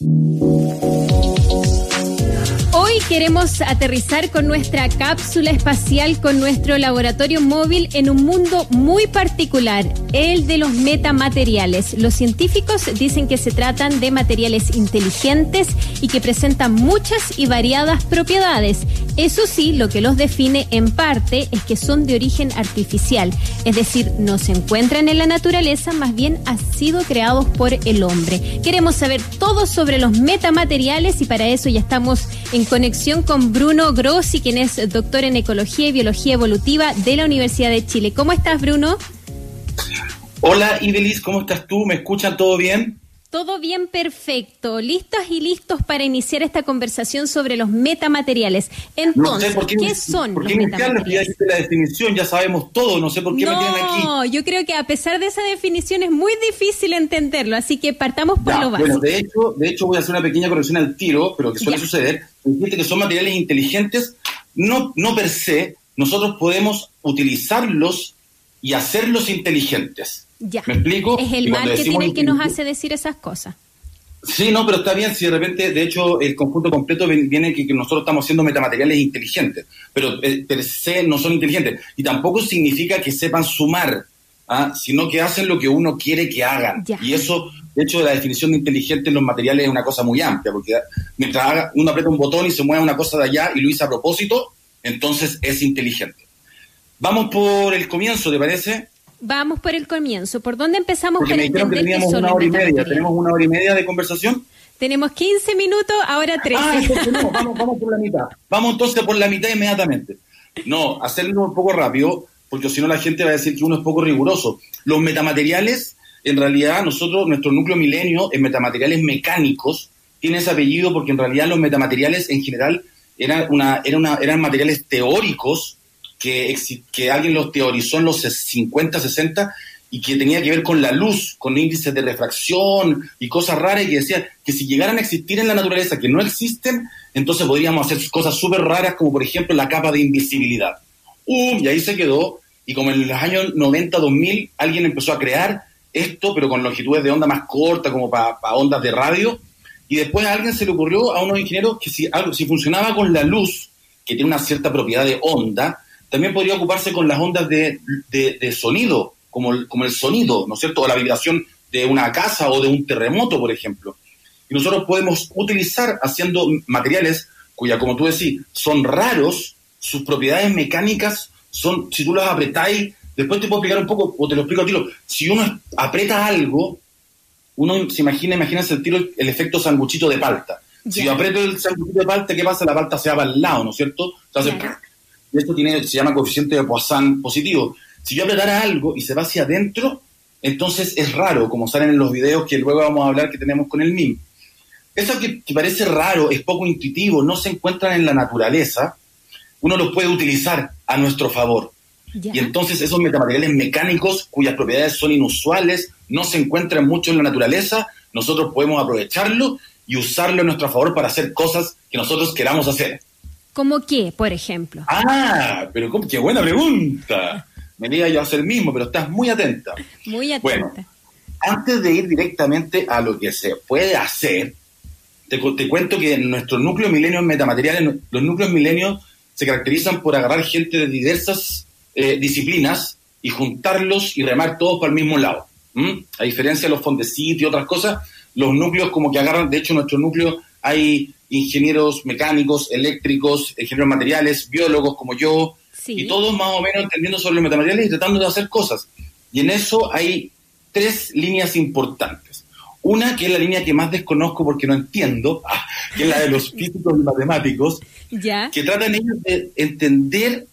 Hoy queremos aterrizar con nuestra cápsula espacial, con nuestro laboratorio móvil en un mundo muy particular, el de los metamateriales. Los científicos dicen que se tratan de materiales inteligentes y que presentan muchas y variadas propiedades. Eso sí, lo que los define en parte es que son de origen artificial, es decir, no se encuentran en la naturaleza, más bien han sido creados por el hombre. Queremos saber todo sobre los metamateriales y para eso ya estamos en conexión con Bruno Grossi, quien es doctor en Ecología y Biología Evolutiva de la Universidad de Chile. ¿Cómo estás, Bruno? Hola, Ibelis, ¿cómo estás tú? ¿Me escuchan todo bien? Todo bien, perfecto. Listos y listos para iniciar esta conversación sobre los metamateriales. Entonces, ¿qué, son ¿por qué los metamateriales? Ya la definición, ya sabemos todo, no sé por qué me tienen aquí. No, yo creo que a pesar de esa definición es muy difícil entenderlo, así que partamos por lo básico. Bueno, de hecho, de hecho voy a hacer una pequeña corrección al tiro, pero que suele suceder. Dijiste que son materiales inteligentes, no, no per se, nosotros podemos utilizarlos y hacerlos inteligentes. Ya. ¿Me explico? Es el marketing el que nos hace decir esas cosas. Sí, no, pero está bien si de repente, de hecho, el conjunto completo viene que, nosotros estamos haciendo metamateriales inteligentes, pero eh, per se no son inteligentes. Y tampoco significa que sepan sumar, ¿ah? sino que hacen lo que uno quiere que hagan. Y eso, de hecho, la definición de inteligente en los materiales es una cosa muy amplia, porque mientras uno aprieta un botón y se mueve una cosa de allá y lo hizo a propósito, entonces es inteligente. Vamos por el comienzo, ¿te parece? Vamos por el comienzo. ¿Por dónde empezamos Porque me dijeron que teníamos una hora y media. ¿Tenemos una hora y media de conversación? Tenemos 15 minutos, ahora 13. Ah, entonces no, vamos, vamos por la mitad. Vamos entonces por la mitad inmediatamente. No, hacerlo un poco rápido, porque si no la gente va a decir que uno es poco riguroso. Los metamateriales, en realidad, nosotros, nuestro núcleo milenio en metamateriales mecánicos, tiene ese apellido porque en realidad los metamateriales en general eran, una, una, eran materiales teóricos que, que alguien los teorizó en los 50, 60 y que tenía que ver con la luz, con índices de refracción y cosas raras y que decía que si llegaran a existir en la naturaleza que no existen, entonces podríamos hacer cosas súper raras como por ejemplo la capa de invisibilidad. ¡Um! Y ahí se quedó y como en los años 90, 2000 alguien empezó a crear esto, pero con longitudes de onda más cortas, como para ondas de radio, y después a alguien se le ocurrió a unos ingenieros que si, algo, si funcionaba con la luz, que tiene una cierta propiedad de onda, también podría ocuparse con las ondas de, sonido, como el, como el sonido, ¿no es cierto? O la vibración de una casa o de un terremoto, por ejemplo. Y nosotros podemos utilizar haciendo materiales cuya, como tú decís, son raros, sus propiedades mecánicas son, si tú las apretáis, después te puedo explicar un poco, o te lo explico a tiro, si uno aprieta algo, uno se imagina, imagínate el tiro, el efecto sanguchito de palta. Si yo aprieto el sanguchito de palta, ¿qué pasa? La palta se va el lado, ¿no es cierto? Entonces, esto tiene, se llama coeficiente de Poisson positivo. Si yo apretara algo y se va hacia adentro, entonces es raro, como salen en los videos que luego vamos a hablar que tenemos con el MIM. Eso que, parece raro, es poco intuitivo, no se encuentran en la naturaleza, uno los puede utilizar a nuestro favor. Y entonces esos metamateriales mecánicos cuyas propiedades son inusuales, no se encuentran mucho en la naturaleza, nosotros podemos aprovecharlo y usarlo a nuestro favor para hacer cosas que nosotros queramos hacer. ¿Cómo qué, por ejemplo? Ah, pero qué buena pregunta. Me iba yo a hacer el mismo, pero estás muy atenta. Muy atenta. Bueno, antes de ir directamente a lo que se puede hacer, te, cuento que en nuestro núcleo milenio en metamateriales, los núcleos milenios se caracterizan por agarrar gente de diversas eh, disciplinas y juntarlos y remar todos para el mismo lado. A diferencia de los fondecitos y otras cosas, los núcleos como que agarran, de hecho, nuestro núcleo hay ingenieros mecánicos, eléctricos, ingenieros materiales, biólogos como yo, y todos más o menos entendiendo sobre los metamateriales y tratando de hacer cosas. Y en eso hay tres líneas importantes. Una que es la línea que más desconozco porque no entiendo, que es la de los físicos y matemáticos, que tratan ellos de entender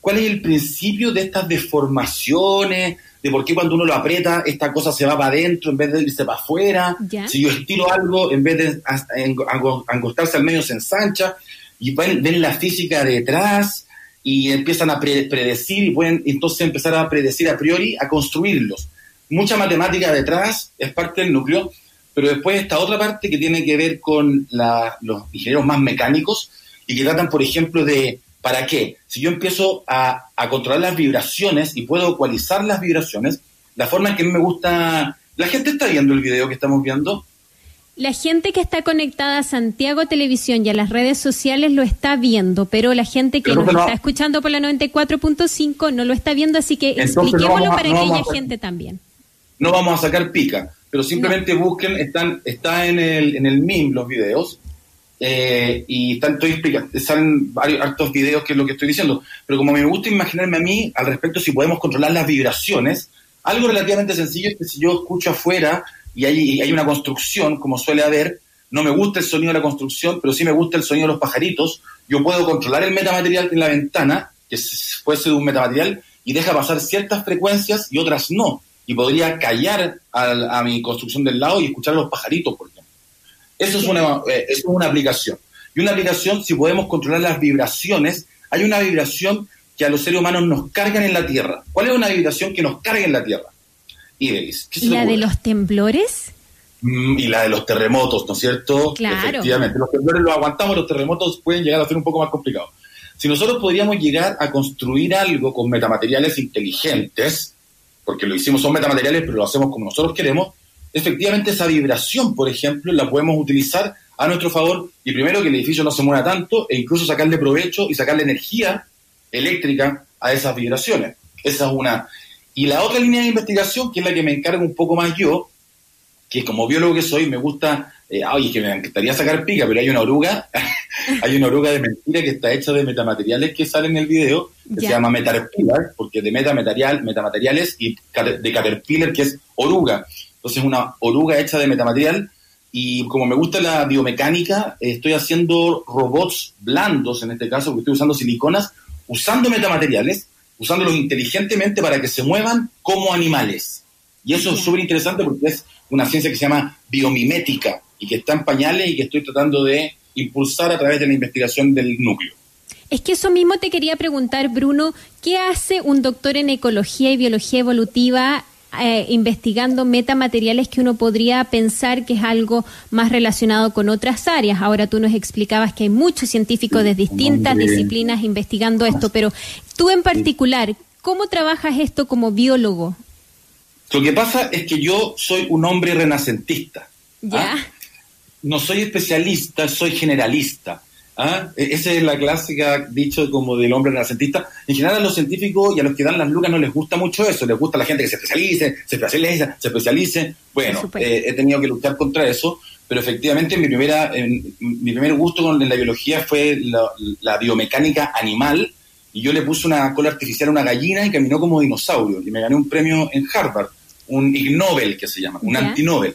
cuál es el principio de estas deformaciones, de por qué cuando uno lo aprieta, esta cosa se va para adentro en vez de irse para afuera. Si yo estiro algo, en vez de angostarse al medio, se ensancha. Y ven, ven la física detrás y empiezan a predecir y pueden entonces empezar a predecir a priori, a construirlos. Mucha matemática detrás es parte del núcleo, pero después esta otra parte que tiene que ver con los ingenieros más mecánicos y que tratan, por ejemplo, de ¿Para qué? Si yo empiezo a, controlar las vibraciones y puedo ecualizar las vibraciones, la forma en que a mí me gusta... ¿La gente está viendo el video que estamos viendo? La gente que está conectada a Santiago Televisión y a las redes sociales lo está viendo, pero la gente que nos está escuchando por la 94.5 no lo está viendo, así que expliquémoslo para aquella gente también. No vamos a sacar pica, pero simplemente busquen, están, está en el, en el MIM los videos, eh, y están, salen varios hartos videos que es lo que estoy diciendo, pero como me gusta imaginarme a mí al respecto si podemos controlar las vibraciones, algo relativamente sencillo es que si yo escucho afuera y hay, hay una construcción, como suele haber, no me gusta el sonido de la construcción, pero sí me gusta el sonido de los pajaritos, yo puedo controlar el metamaterial en la ventana, que puede ser un metamaterial, y deja pasar ciertas frecuencias y otras no. Y podría callar a, mi construcción del lado y escuchar los pajaritos, por. Eso es, una, eh, es una aplicación. Y una aplicación, si podemos controlar las vibraciones, hay una vibración que a los seres humanos nos cargan en la Tierra. ¿Cuál es una vibración que nos carga en la Tierra? ¿Y la de los temblores? Mm, y la de los terremotos, ¿no es cierto? Claro. Efectivamente, los temblores los aguantamos, los terremotos pueden llegar a ser un poco más complicados. Si nosotros podríamos llegar a construir algo con metamateriales inteligentes, porque lo hicimos, son metamateriales, pero lo hacemos como nosotros queremos, efectivamente esa vibración, por ejemplo, la podemos utilizar a nuestro favor y primero que el edificio no se mueva tanto e incluso sacarle provecho y sacarle energía eléctrica a esas vibraciones. Esa es una. Y la otra línea de investigación, que es la que me encargo un poco más yo, que como biólogo que soy, me gusta, eh, ay, que me encantaría sacar pica, pero hay una oruga, hay una oruga de mentira que está hecha de metamateriales que sale en el video, que se llama Metarpillar, porque de metamaterial, metamateriales, y de Caterpillar, que es oruga. Entonces, una oruga hecha de metamaterial, y como me gusta la biomecánica, estoy haciendo robots blandos, en este caso, porque estoy usando siliconas, usando metamateriales, usándolos inteligentemente para que se muevan como animales. Y eso es súper interesante porque es una ciencia que se llama biomimética y que está en pañales y que estoy tratando de impulsar a través de la investigación del núcleo. Es que eso mismo te quería preguntar, Bruno, ¿qué hace un doctor en ecología y biología evolutiva eh, investigando metamateriales que uno podría pensar que es algo más relacionado con otras áreas. Ahora tú nos explicabas que hay muchos científicos de distintas disciplinas investigando esto, pero tú en particular, ¿cómo trabajas esto como biólogo? Lo que pasa es que yo soy un hombre renacentista. ¿Ya? ¿ah? No soy especialista, soy generalista. ¿Ah? E-, esa es la clásica dicho como del hombre renacentista. En general a los científicos y a los que dan las lucas no les gusta mucho eso, les gusta la gente que se especialice, se especialice, se especialice. Bueno, eh, he tenido que luchar contra eso, pero efectivamente mi primera, mi primer gusto con la biología fue la, biomecánica animal y yo le puse una cola artificial a una gallina y caminó como dinosaurio y me gané un premio en Harvard, un Ig Nobel que se llama, un anti-Nobel.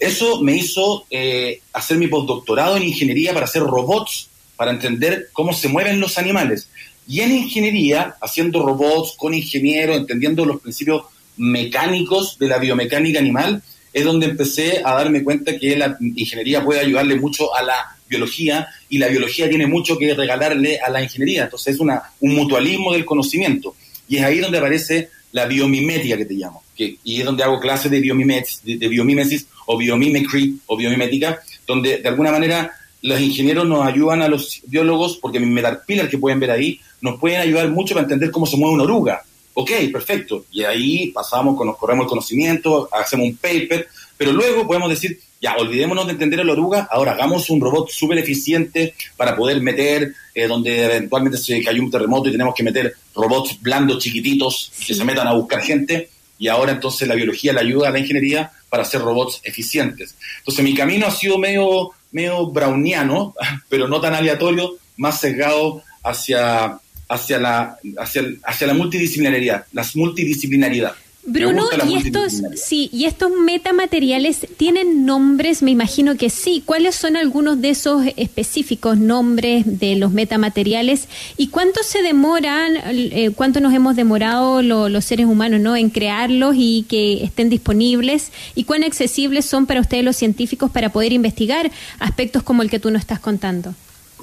Eso me hizo eh, hacer mi postdoctorado en ingeniería para hacer robots, para entender cómo se mueven los animales. Y en ingeniería, haciendo robots con ingenieros, entendiendo los principios mecánicos de la biomecánica animal, es donde empecé a darme cuenta que la ingeniería puede ayudarle mucho a la biología y la biología tiene mucho que regalarle a la ingeniería. Entonces es una, un mutualismo del conocimiento. Y es ahí donde aparece la biomimética que te llamo, que, y es donde hago clases de, biomimesis, de, biomímesis o biomimicry o biomimética, donde de alguna manera los ingenieros nos ayudan a los biólogos, porque mi pilar que pueden ver ahí, nos pueden ayudar mucho para entender cómo se mueve una oruga. Ok, perfecto. Y ahí pasamos, nos corremos el conocimiento, hacemos un paper, pero luego podemos decir, ya, olvidémonos de entender a la oruga, ahora hagamos un robot súper eficiente para poder meter, eh, donde eventualmente se cayó un terremoto y tenemos que meter robots blandos, chiquititos, que se metan a buscar gente, y ahora entonces la biología le ayuda a la ingeniería para hacer robots eficientes. Entonces mi camino ha sido medio, medio browniano, pero no tan aleatorio, más sesgado hacia, hacia, la, hacia, hacia la multidisciplinaridad, las multidisciplinaridad. Bruno, y estos, sí, y estos metamateriales tienen nombres, me imagino que sí. ¿Cuáles son algunos de esos específicos nombres de los metamateriales y cuánto se demoran, eh, cuánto nos hemos demorado los seres humanos, ¿no? En crearlos y que estén disponibles y cuán accesibles son para ustedes los científicos para poder investigar aspectos como el que tú nos estás contando.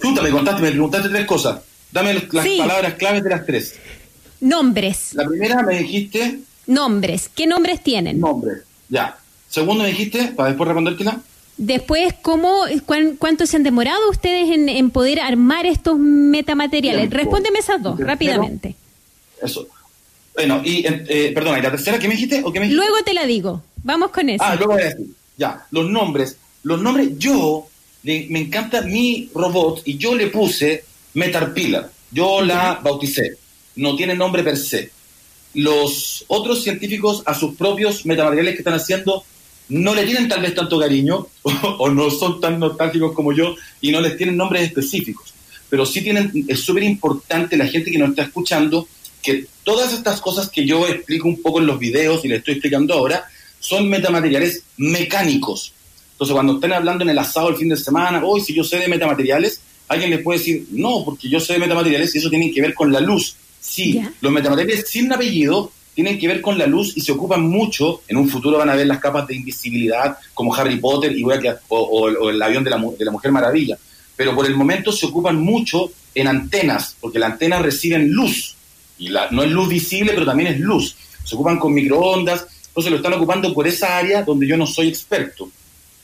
Tú me contaste, me preguntaste tres cosas. Dame las palabras claves de las tres. Nombres. La primera me dijiste Nombres. ¿Qué nombres tienen? Nombres, ya. Segundo me dijiste, para después respondértela. Después, ¿cómo, ¿cuánto se han demorado ustedes en, poder armar estos metamateriales? Respóndeme esas dos, rápidamente. Eso. Bueno, y, eh, perdona, ¿y la tercera qué me dijiste? ¿o qué me Luego te la digo. Vamos con eso. Ah, luego voy a decir. Ya, los nombres. los nombres, yo, me encanta mi robot y yo le puse Metarpillar. Yo la bauticé. No tiene nombre per se. Los otros científicos a sus propios metamateriales que están haciendo no le tienen tal vez tanto cariño o, no son tan nostálgicos como yo y no les tienen nombres específicos. Pero sí tienen, es súper importante la gente que nos está escuchando que todas estas cosas que yo explico un poco en los videos y le estoy explicando ahora son metamateriales mecánicos. Entonces, cuando estén hablando en el asado el fin de semana, hoy si yo sé de metamateriales, alguien les puede decir, no, porque yo sé de metamateriales y eso tiene que ver con la luz. Sí, los metamateriales sin apellido tienen que ver con la luz y se ocupan mucho. En un futuro van a ver las capas de invisibilidad como Harry Potter y o, el avión de la, de la, Mujer Maravilla. Pero por el momento se ocupan mucho en antenas, porque las antenas reciben luz. Y la, no es luz visible, pero también es luz. Se ocupan con microondas, entonces lo están ocupando por esa área donde yo no soy experto.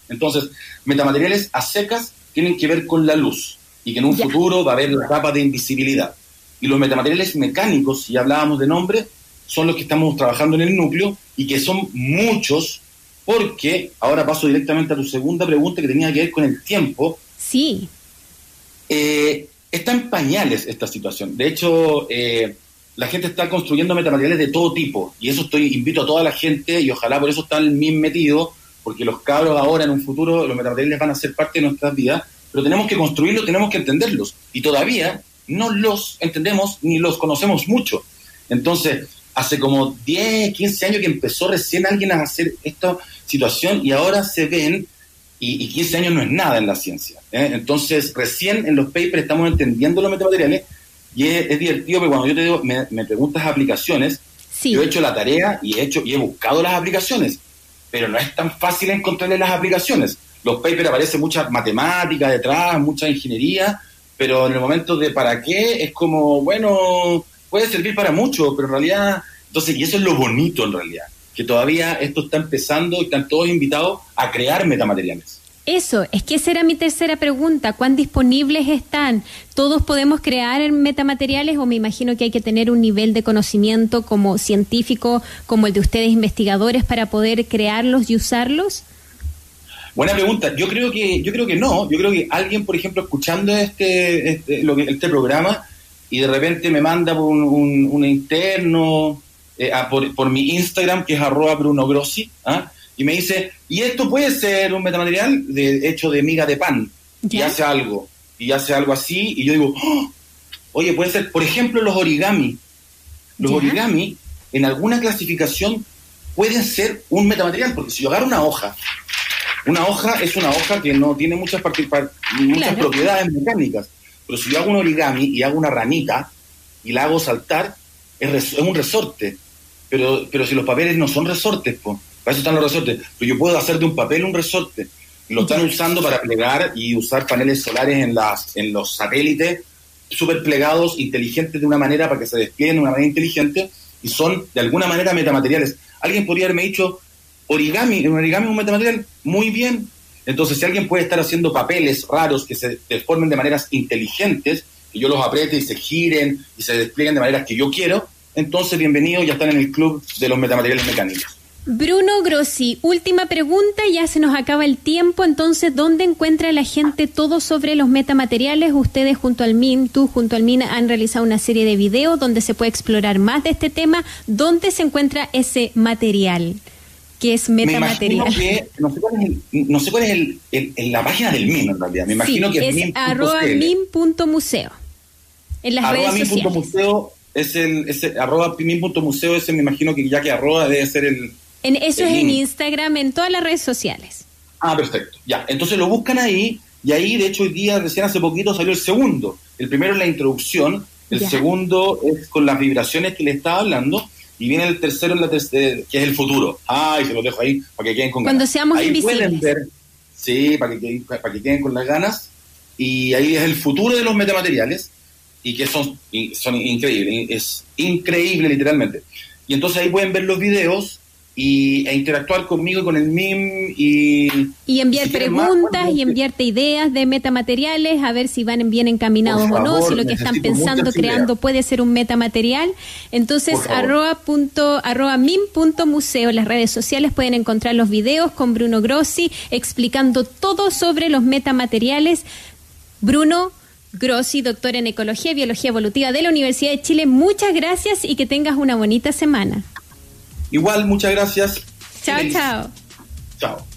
Entonces, metamateriales a secas tienen que ver con la luz y que en un futuro va a haber la capa de invisibilidad. Y los metamateriales mecánicos, si hablábamos de nombre, son los que estamos trabajando en el núcleo y que son muchos, porque ahora paso directamente a tu segunda pregunta que tenía que ver con el tiempo. Sí. Eh, está en pañales esta situación. De hecho, eh, la gente está construyendo metamateriales de todo tipo y eso estoy invito a toda la gente y ojalá por eso están bien metidos, porque los cabros ahora en un futuro los metamateriales van a ser parte de nuestras vidas, pero tenemos que construirlos, tenemos que entenderlos y todavía no los entendemos ni los conocemos mucho. Entonces, hace como 10, 15 años que empezó recién alguien a hacer esta situación y ahora se ven, y, 15 años no es nada en la ciencia. ¿eh? Entonces, recién en los papers estamos entendiendo los metamateriales y es, divertido porque cuando yo te digo, me, preguntas aplicaciones, yo he hecho la tarea y he, hecho, y he buscado las aplicaciones, pero no es tan fácil encontrarle las aplicaciones. Los papers aparecen mucha matemática detrás, mucha ingeniería, pero en el momento de para qué es como, bueno, puede servir para mucho, pero en realidad, entonces, y eso es lo bonito en realidad, que todavía esto está empezando y están todos invitados a crear metamateriales. Eso, es que esa era mi tercera pregunta. ¿Cuán disponibles están? ¿Todos podemos crear metamateriales o me imagino que hay que tener un nivel de conocimiento como científico, como el de ustedes investigadores, para poder crearlos y usarlos? Buena pregunta. Yo creo que yo creo que no. Yo creo que alguien, por ejemplo, escuchando este, este, lo que, este programa, y de repente me manda un, un, interno eh, por, mi Instagram, que es arroba Bruno Grossi, ¿ah? y me dice, y esto puede ser un metamaterial de, hecho de miga de pan, y hace algo, y hace algo así, y yo digo, ¡Oh! oye, puede ser, por ejemplo, los origami. Los origami, en alguna clasificación, pueden ser un metamaterial, porque si yo agarro una hoja, una hoja es una hoja que no tiene muchas, muchas propiedades mecánicas pero si yo hago un origami y hago una ranita y la hago saltar, es, un resorte. Pero, pero si los papeles no son resortes, pues, para eso están los resortes. Pero yo puedo hacer de un papel un resorte. Lo están usando para plegar y usar paneles solares en, las, en los satélites, súper plegados, inteligentes de una manera para que se desplieguen de una manera inteligente y son de alguna manera metamateriales. Alguien podría haberme dicho, origami, un origami es un metamaterial, muy bien, entonces, si alguien puede estar haciendo papeles raros que se deformen de maneras inteligentes, que yo los apriete y se giren y se desplieguen de maneras que yo quiero, entonces bienvenido, ya están en el club de los metamateriales mecánicos. Bruno Grossi, última pregunta, ya se nos acaba el tiempo, entonces, ¿dónde encuentra la gente todo sobre los metamateriales? Ustedes junto al MIN, tú junto al MIN han realizado una serie de videos donde se puede explorar más de este tema. ¿Dónde se encuentra ese material? Que es metamaterial. no sé cuál es, el, no sé cuál es el, la página del MIM en realidad. Me imagino que es, es arroba min.museo. En las arroba redes sociales. Museo es el ese, arroba min.museo, ese me imagino que ya que arroba debe ser el... En, eso es en Instagram, en todas las redes sociales. Ah, perfecto. Ya, entonces lo buscan ahí y ahí, de hecho, hoy día, recién hace poquito salió el segundo. El primero es la introducción, el segundo es con las vibraciones que le estaba hablando y viene el tercero, en la que es el futuro. Ay, se lo dejo ahí para que queden con Cuando seamos ahí invisibles. Pueden sí, para que, para que queden con las ganas. Y ahí es el futuro de los metamateriales y que son, son increíbles, es increíble literalmente. Y entonces ahí pueden ver los videos y, e interactuar conmigo y con el MIM y... Y enviar preguntas y enviarte ideas de metamateriales, a ver si van bien encaminados o no, si lo que están pensando, creando puede ser un metamaterial. Entonces, arroba, punto, arroba mim punto museo, las redes sociales pueden encontrar los videos con Bruno Grossi explicando todo sobre los metamateriales. Bruno, Grossi, doctor en Ecología y Biología Evolutiva de la Universidad de Chile, muchas gracias y que tengas una bonita semana. Igual, muchas gracias. Chao, chao. Chao.